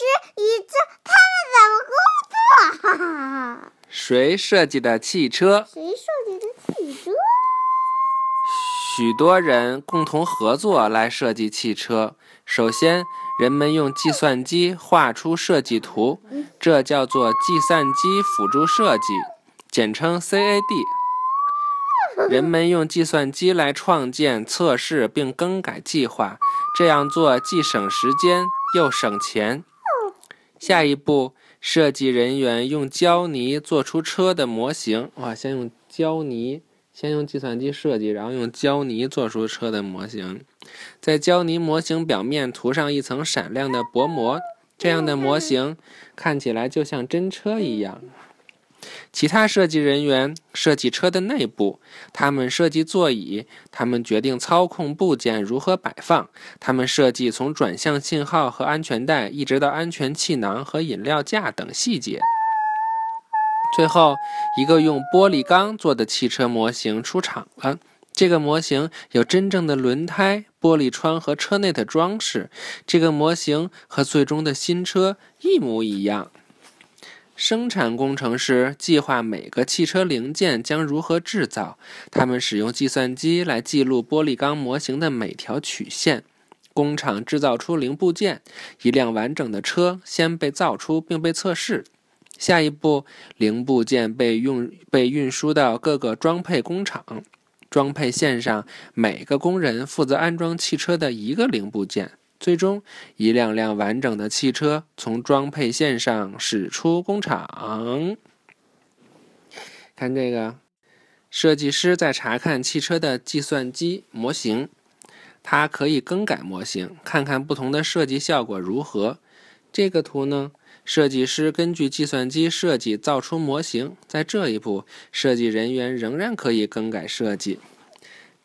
师、椅子，他们怎么工作？哈哈！谁设计的汽车？谁设计的汽车？许多人共同合作来设计汽车。首先，人们用计算机画出设计图，这叫做计算机辅助设计，简称 CAD。人们用计算机来创建、测试并更改计划，这样做既省时间又省钱。下一步，设计人员用胶泥做出车的模型。哇，先用胶泥。先用计算机设计，然后用胶泥做出车的模型，在胶泥模型表面涂上一层闪亮的薄膜，这样的模型看起来就像真车一样。其他设计人员设计车的内部，他们设计座椅，他们决定操控部件如何摆放，他们设计从转向信号和安全带一直到安全气囊和饮料架等细节。最后一个用玻璃钢做的汽车模型出厂了。这个模型有真正的轮胎、玻璃窗和车内的装饰。这个模型和最终的新车一模一样。生产工程师计划每个汽车零件将如何制造。他们使用计算机来记录玻璃钢模型的每条曲线。工厂制造出零部件。一辆完整的车先被造出并被测试。下一步，零部件被用被运输到各个装配工厂，装配线上每个工人负责安装汽车的一个零部件。最终，一辆辆完整的汽车从装配线上驶出工厂。看这个，设计师在查看汽车的计算机模型，他可以更改模型，看看不同的设计效果如何。这个图呢？设计师根据计算机设计造出模型，在这一步，设计人员仍然可以更改设计。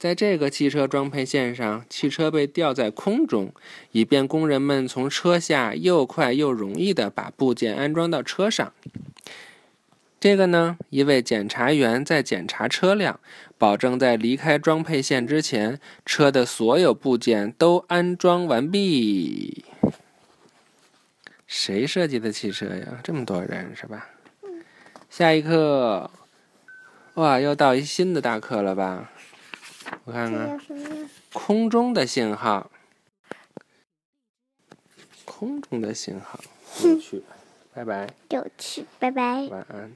在这个汽车装配线上，汽车被吊在空中，以便工人们从车下又快又容易地把部件安装到车上。这个呢，一位检查员在检查车辆，保证在离开装配线之前，车的所有部件都安装完毕。谁设计的汽车呀？这么多人是吧？下一课，哇，又到一新的大课了吧？我看看，空中的信号，空中的信号，有趣，拜拜，有趣，拜拜，晚安。